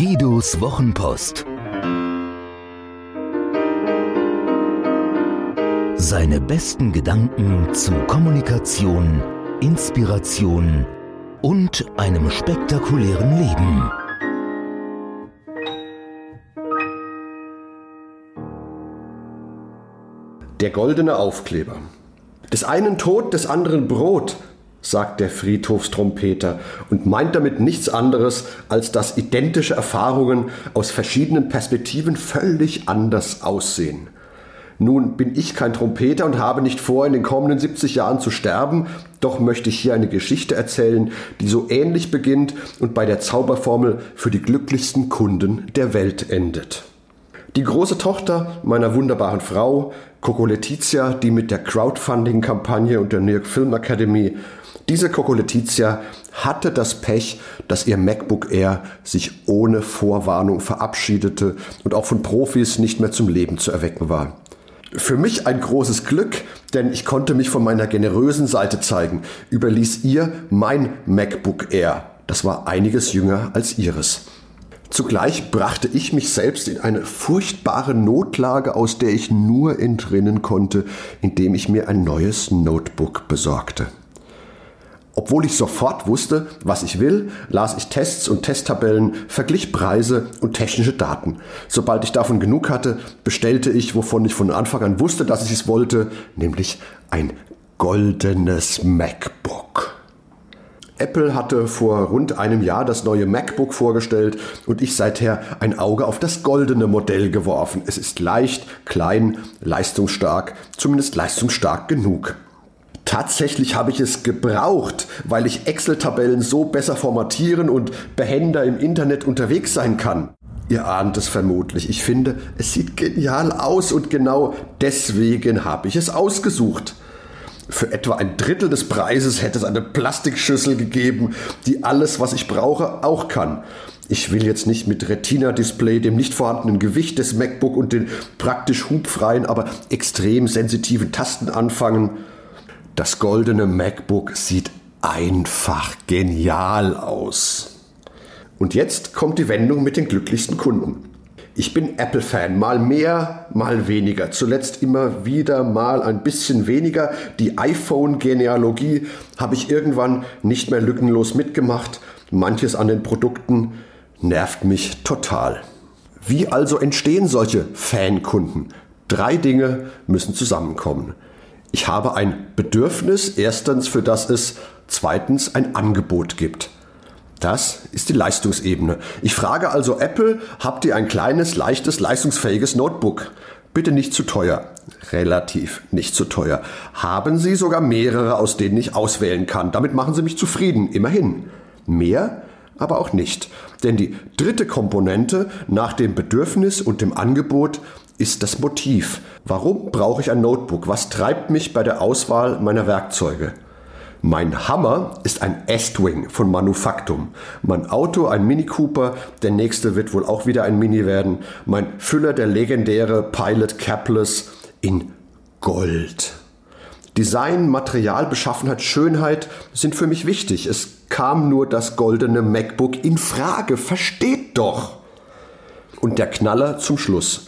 Ottos Wochenpost. Seine besten Gedanken zu Kommunikation, Inspiration und einem spektakulären Leben. Der goldene Aufkleber. Des einen Tod, des anderen Brot, sagt der Friedhofstrompeter und meint damit nichts anderes, als dass identische Erfahrungen aus verschiedenen Perspektiven völlig anders aussehen. Nun bin ich kein Trompeter und habe nicht vor, in den kommenden 70 Jahren zu sterben, doch möchte ich hier eine Geschichte erzählen, die so ähnlich beginnt und bei der Zauberformel für die glücklichsten Kunden der Welt endet. Die große Tochter meiner wunderbaren Frau, Coco Letizia, die mit der Crowdfunding-Kampagne und der New York Film Academy diese Coco Letizia hatte das Pech, dass ihr MacBook Air sich ohne Vorwarnung verabschiedete und auch von Profis nicht mehr zum Leben zu erwecken war. Für mich ein großes Glück, denn ich konnte mich von meiner generösen Seite zeigen, überließ ihr mein MacBook Air. Das war einiges jünger als ihres. Zugleich brachte ich mich selbst in eine furchtbare Notlage, aus der ich nur entrinnen konnte, indem ich mir ein neues Notebook besorgte. Obwohl ich sofort wusste, was ich will, las ich Tests und Testtabellen, verglich Preise und technische Daten. Sobald ich davon genug hatte, bestellte ich, wovon ich von Anfang an wusste, dass ich es wollte, nämlich ein goldenes MacBook. Apple hatte vor rund einem Jahr das neue MacBook vorgestellt und ich seither ein Auge auf das goldene Modell geworfen. Es ist leicht, klein, leistungsstark, zumindest leistungsstark genug. Tatsächlich habe ich es gebraucht, weil ich Excel-Tabellen so besser formatieren und behender im Internet unterwegs sein kann. Ihr ahnt es vermutlich. Ich finde, es sieht genial aus und genau deswegen habe ich es ausgesucht. Für etwa ein Drittel des Preises hätte es eine Plastikschüssel gegeben, die alles, was ich brauche, auch kann. Ich will jetzt nicht mit Retina-Display, dem nicht vorhandenen Gewicht des MacBook und den praktisch hubfreien, aber extrem sensitiven Tasten anfangen. Das goldene MacBook sieht einfach genial aus. Und jetzt kommt die Wendung mit den glücklichsten Kunden. Ich bin Apple-Fan, mal mehr, mal weniger. Zuletzt immer wieder mal ein bisschen weniger. Die iPhone-Genealogie habe ich irgendwann nicht mehr lückenlos mitgemacht. Manches an den Produkten nervt mich total. Wie also entstehen solche Fankunden? Drei Dinge müssen zusammenkommen. Ich habe ein Bedürfnis, erstens, für das es zweitens ein Angebot gibt. Das ist die Leistungsebene. Ich frage also Apple, habt ihr ein kleines, leichtes, leistungsfähiges Notebook? Bitte nicht zu teuer. Relativ nicht zu teuer. Haben Sie sogar mehrere, aus denen ich auswählen kann. Damit machen Sie mich zufrieden. Immerhin. Mehr, aber auch nicht. Denn die dritte Komponente nach dem Bedürfnis und dem Angebot ist das Motiv. Warum brauche ich ein Notebook? Was treibt mich bei der Auswahl meiner Werkzeuge? Mein Hammer ist ein Estwing von Manufaktum. Mein Auto ein Mini Cooper, der nächste wird wohl auch wieder ein Mini werden. Mein Füller der legendäre Pilot Capless in Gold. Design, Material, Beschaffenheit, Schönheit sind für mich wichtig. Es kam nur das goldene MacBook in Frage. Versteht doch! Und der Knaller zum Schluss.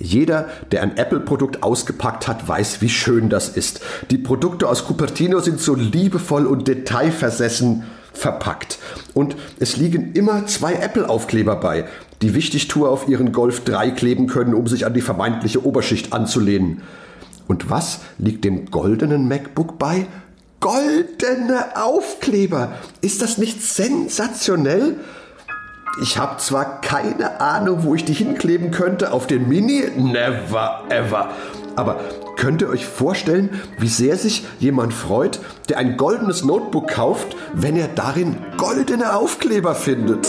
Jeder, der ein Apple-Produkt ausgepackt hat, weiß, wie schön das ist. Die Produkte aus Cupertino sind so liebevoll und detailversessen verpackt. Und es liegen immer zwei Apple-Aufkleber bei, die Wichtigtour auf ihren Golf 3 kleben können, um sich an die vermeintliche Oberschicht anzulehnen. Und was liegt dem goldenen MacBook bei? Goldene Aufkleber! Ist das nicht sensationell? Ich habe zwar keine Ahnung, wo ich die hinkleben könnte, auf den Mini, never ever. Aber könnt ihr euch vorstellen, wie sehr sich jemand freut, der ein goldenes Notebook kauft, wenn er darin goldene Aufkleber findet?